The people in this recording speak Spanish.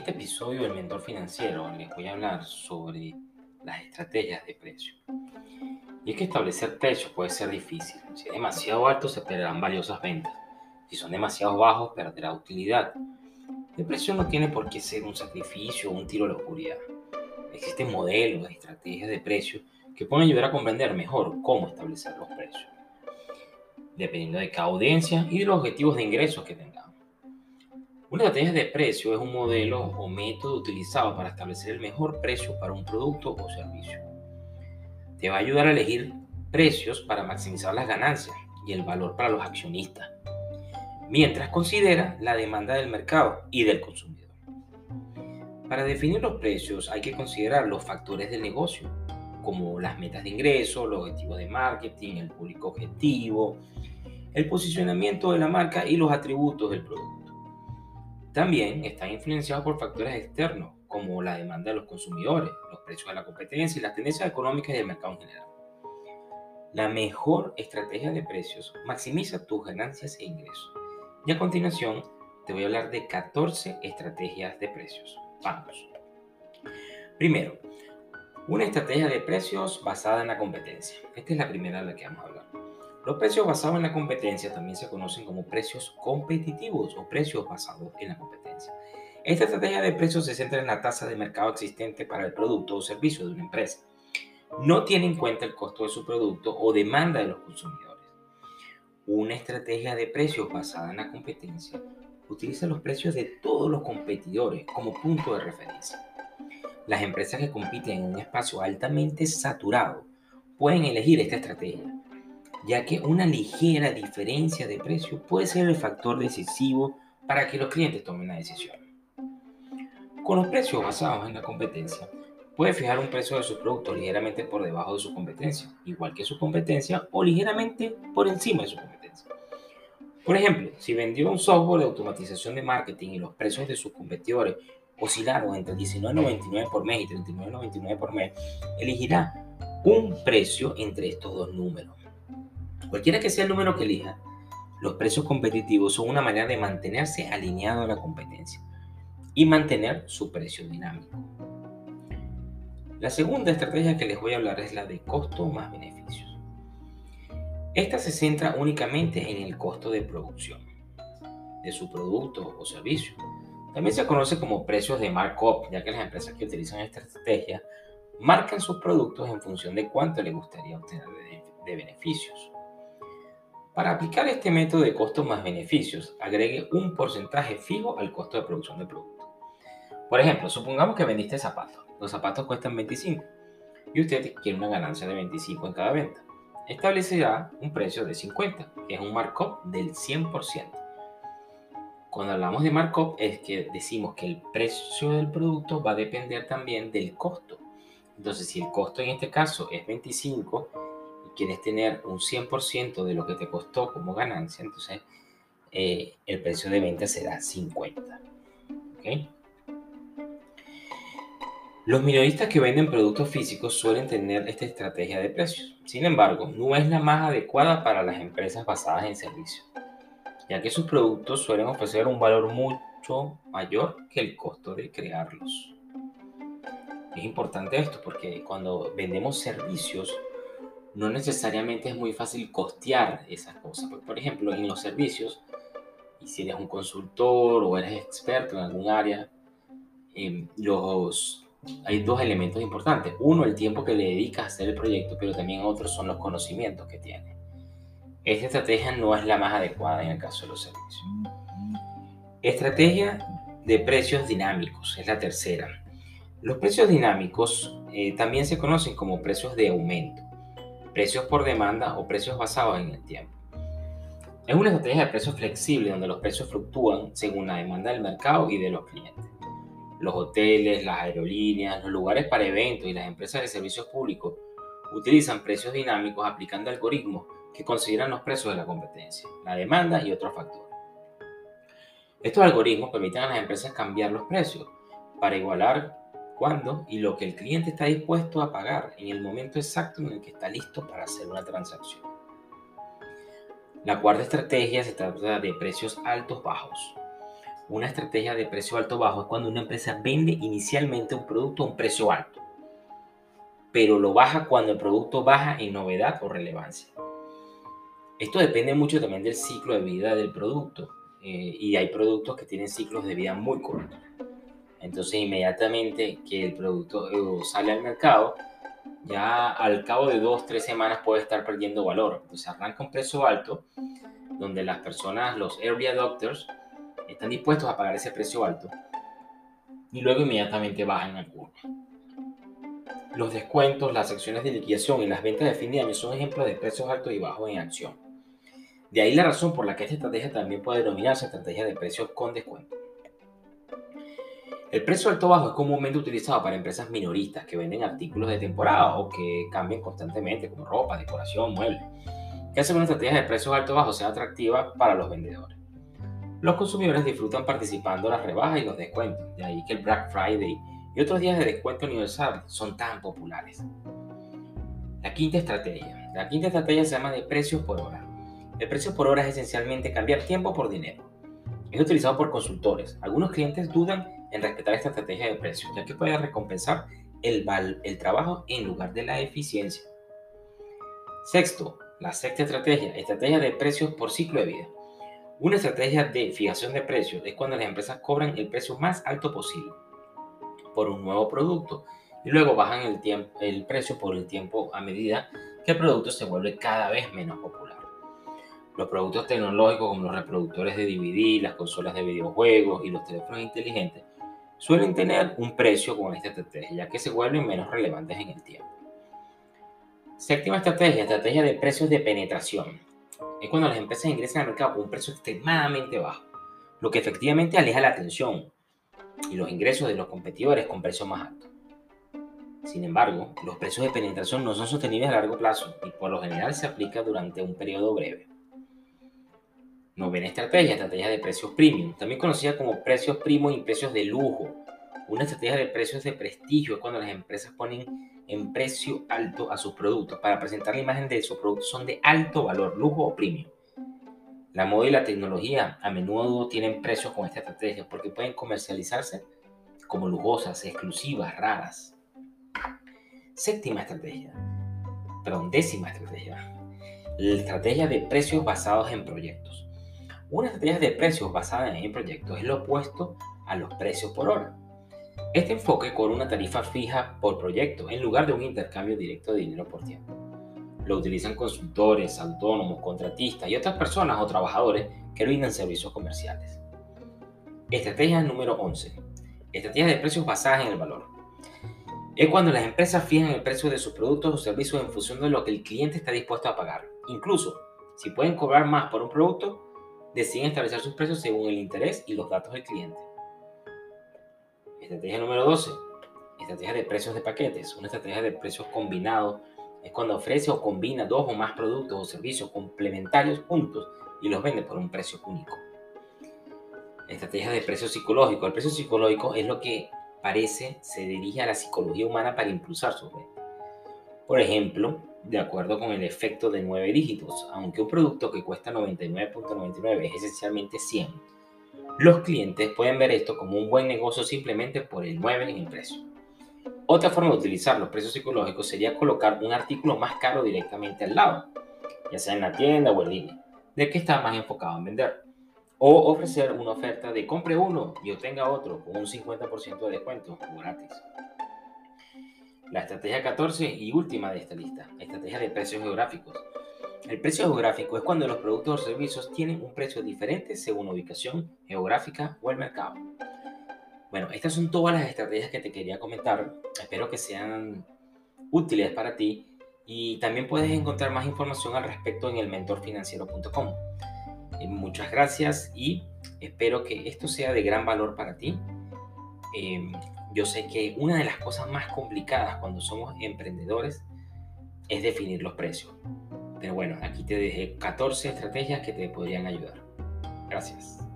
este episodio del Mentor Financiero les voy a hablar sobre las estrategias de precio. Y es que establecer precios puede ser difícil. Si es demasiado alto se perderán valiosas ventas. Si son demasiado bajos perderá utilidad. El precio no tiene por qué ser un sacrificio o un tiro a la oscuridad. Existen modelos, estrategias de precios que pueden ayudar a comprender mejor cómo establecer los precios, dependiendo de cada audiencia y de los objetivos de ingresos que tengamos. Una estrategia de precio es un modelo o método utilizado para establecer el mejor precio para un producto o servicio. Te va a ayudar a elegir precios para maximizar las ganancias y el valor para los accionistas, mientras considera la demanda del mercado y del consumidor. Para definir los precios hay que considerar los factores del negocio, como las metas de ingreso, los objetivos de marketing, el público objetivo, el posicionamiento de la marca y los atributos del producto. También están influenciados por factores externos, como la demanda de los consumidores, los precios de la competencia y las tendencias económicas del mercado en general. La mejor estrategia de precios maximiza tus ganancias e ingresos. Y a continuación te voy a hablar de 14 estrategias de precios. Vamos. Primero, una estrategia de precios basada en la competencia. Esta es la primera de la que vamos a hablar. Los precios basados en la competencia también se conocen como precios competitivos o precios basados en la competencia. Esta estrategia de precios se centra en la tasa de mercado existente para el producto o servicio de una empresa. No tiene en cuenta el costo de su producto o demanda de los consumidores. Una estrategia de precios basada en la competencia utiliza los precios de todos los competidores como punto de referencia. Las empresas que compiten en un espacio altamente saturado pueden elegir esta estrategia ya que una ligera diferencia de precio puede ser el factor decisivo para que los clientes tomen una decisión. Con los precios basados en la competencia, puede fijar un precio de sus productos ligeramente por debajo de su competencia, igual que su competencia, o ligeramente por encima de su competencia. Por ejemplo, si vendió un software de automatización de marketing y los precios de sus competidores oscilaron entre $19.99 por mes y $39.99 por mes, elegirá un precio entre estos dos números. Cualquiera que sea el número que elija, los precios competitivos son una manera de mantenerse alineado a la competencia y mantener su precio dinámico. La segunda estrategia que les voy a hablar es la de costo más beneficios. Esta se centra únicamente en el costo de producción de su producto o servicio. También se conoce como precios de markup, ya que las empresas que utilizan esta estrategia marcan sus productos en función de cuánto les gustaría obtener de beneficios. Para aplicar este método de costos más beneficios, agregue un porcentaje fijo al costo de producción del producto. Por ejemplo, supongamos que vendiste zapatos. Los zapatos cuestan 25 y usted quiere una ganancia de 25 en cada venta. Establecerá un precio de 50, que es un markup del 100%. Cuando hablamos de markup es que decimos que el precio del producto va a depender también del costo. Entonces, si el costo en este caso es 25 quieres tener un 100% de lo que te costó como ganancia, entonces eh, el precio de venta será 50. Los minoristas que venden productos físicos suelen tener esta estrategia de precios. Sin embargo, no es la más adecuada para las empresas basadas en servicios, ya que sus productos suelen ofrecer un valor mucho mayor que el costo de crearlos. Es importante esto porque cuando vendemos servicios, no necesariamente es muy fácil costear esas cosas. Por ejemplo, en los servicios, y si eres un consultor o eres experto en algún área, em, los, hay dos elementos importantes. Uno, el tiempo que le dedicas a hacer el proyecto, pero también otros son los conocimientos que tienes. Esta estrategia no es la más adecuada en el caso de los servicios. Estrategia de precios dinámicos es la tercera. Los precios dinámicos eh, también se conocen como precios de aumento precios por demanda o precios basados en el tiempo. Es una estrategia de precios flexible donde los precios fluctúan según la demanda del mercado y de los clientes. Los hoteles, las aerolíneas, los lugares para eventos y las empresas de servicios públicos utilizan precios dinámicos aplicando algoritmos que consideran los precios de la competencia, la demanda y otros factores. Estos algoritmos permiten a las empresas cambiar los precios para igualar cuándo y lo que el cliente está dispuesto a pagar en el momento exacto en el que está listo para hacer una transacción. La cuarta estrategia se trata de precios altos bajos. Una estrategia de precio alto-bajo es cuando una empresa vende inicialmente un producto a un precio alto, pero lo baja cuando el producto baja en novedad o relevancia. Esto depende mucho también del ciclo de vida del producto eh, y hay productos que tienen ciclos de vida muy cortos. Entonces inmediatamente que el producto eh, sale al mercado, ya al cabo de dos, tres semanas puede estar perdiendo valor. Entonces arranca un precio alto, donde las personas, los early adopters, están dispuestos a pagar ese precio alto y luego inmediatamente bajan al curva. Los descuentos, las secciones de liquidación y las ventas de fin de año son ejemplos de precios altos y bajos en acción. De ahí la razón por la que esta estrategia también puede denominarse estrategia de precios con descuento. El precio alto bajo es comúnmente utilizado para empresas minoristas que venden artículos de temporada o que cambian constantemente como ropa, decoración, muebles, que hacen una estrategia de precios alto bajo sea atractiva para los vendedores. Los consumidores disfrutan participando en las rebajas y los descuentos, de ahí que el Black Friday y otros días de descuento universal son tan populares. La quinta estrategia. La quinta estrategia se llama de precios por hora. El precio por hora es esencialmente cambiar tiempo por dinero. Es utilizado por consultores. Algunos clientes dudan en respetar esta estrategia de precios, ya que puede recompensar el, el trabajo en lugar de la eficiencia. Sexto, la sexta estrategia, estrategia de precios por ciclo de vida. Una estrategia de fijación de precios es cuando las empresas cobran el precio más alto posible por un nuevo producto y luego bajan el, tiempo, el precio por el tiempo a medida que el producto se vuelve cada vez menos popular. Los productos tecnológicos como los reproductores de DVD, las consolas de videojuegos y los teléfonos inteligentes suelen tener un precio con esta estrategia, ya que se vuelven menos relevantes en el tiempo. Séptima estrategia, estrategia de precios de penetración. Es cuando las empresas ingresan al mercado con un precio extremadamente bajo, lo que efectivamente aleja la atención y los ingresos de los competidores con precios más altos. Sin embargo, los precios de penetración no son sostenibles a largo plazo y por lo general se aplica durante un periodo breve. Novena estrategia, estrategia de precios premium, también conocida como precios primos y precios de lujo. Una estrategia de precios de prestigio es cuando las empresas ponen en precio alto a sus productos para presentar la imagen de sus productos son de alto valor, lujo o premium. La moda y la tecnología a menudo tienen precios con esta estrategia porque pueden comercializarse como lujosas, exclusivas, raras. Séptima estrategia, perdón, décima estrategia, la estrategia de precios basados en proyectos. Una estrategia de precios basada en proyectos es lo opuesto a los precios por hora. Este enfoque con una tarifa fija por proyecto en lugar de un intercambio directo de dinero por tiempo. Lo utilizan consultores, autónomos, contratistas y otras personas o trabajadores que brindan servicios comerciales. Estrategia número 11. Estrategia de precios basadas en el valor. Es cuando las empresas fijan el precio de sus productos o servicios en función de lo que el cliente está dispuesto a pagar. Incluso, si pueden cobrar más por un producto, deciden establecer sus precios según el interés y los datos del cliente. Estrategia número 12. Estrategia de precios de paquetes. Una estrategia de precios combinados es cuando ofrece o combina dos o más productos o servicios complementarios juntos y los vende por un precio único. Estrategia de precio psicológico. El precio psicológico es lo que parece se dirige a la psicología humana para impulsar su venta. Por ejemplo, de acuerdo con el efecto de nueve dígitos, aunque un producto que cuesta 99.99 es esencialmente 100, los clientes pueden ver esto como un buen negocio simplemente por el 9 en el precio. Otra forma de utilizar los precios psicológicos sería colocar un artículo más caro directamente al lado, ya sea en la tienda o en línea, del que está más enfocado en vender. O ofrecer una oferta de compre uno y obtenga otro con un 50% de descuento gratis. La estrategia 14 y última de esta lista, estrategia de precios geográficos. El precio geográfico es cuando los productos o servicios tienen un precio diferente según la ubicación geográfica o el mercado. Bueno, estas son todas las estrategias que te quería comentar. Espero que sean útiles para ti y también puedes encontrar más información al respecto en el mentorfinanciero.com. Eh, muchas gracias y espero que esto sea de gran valor para ti. Em, yo sé que una de las cosas más complicadas cuando somos emprendedores es definir los precios. Pero bueno, aquí te dejé 14 estrategias que te podrían ayudar. Gracias.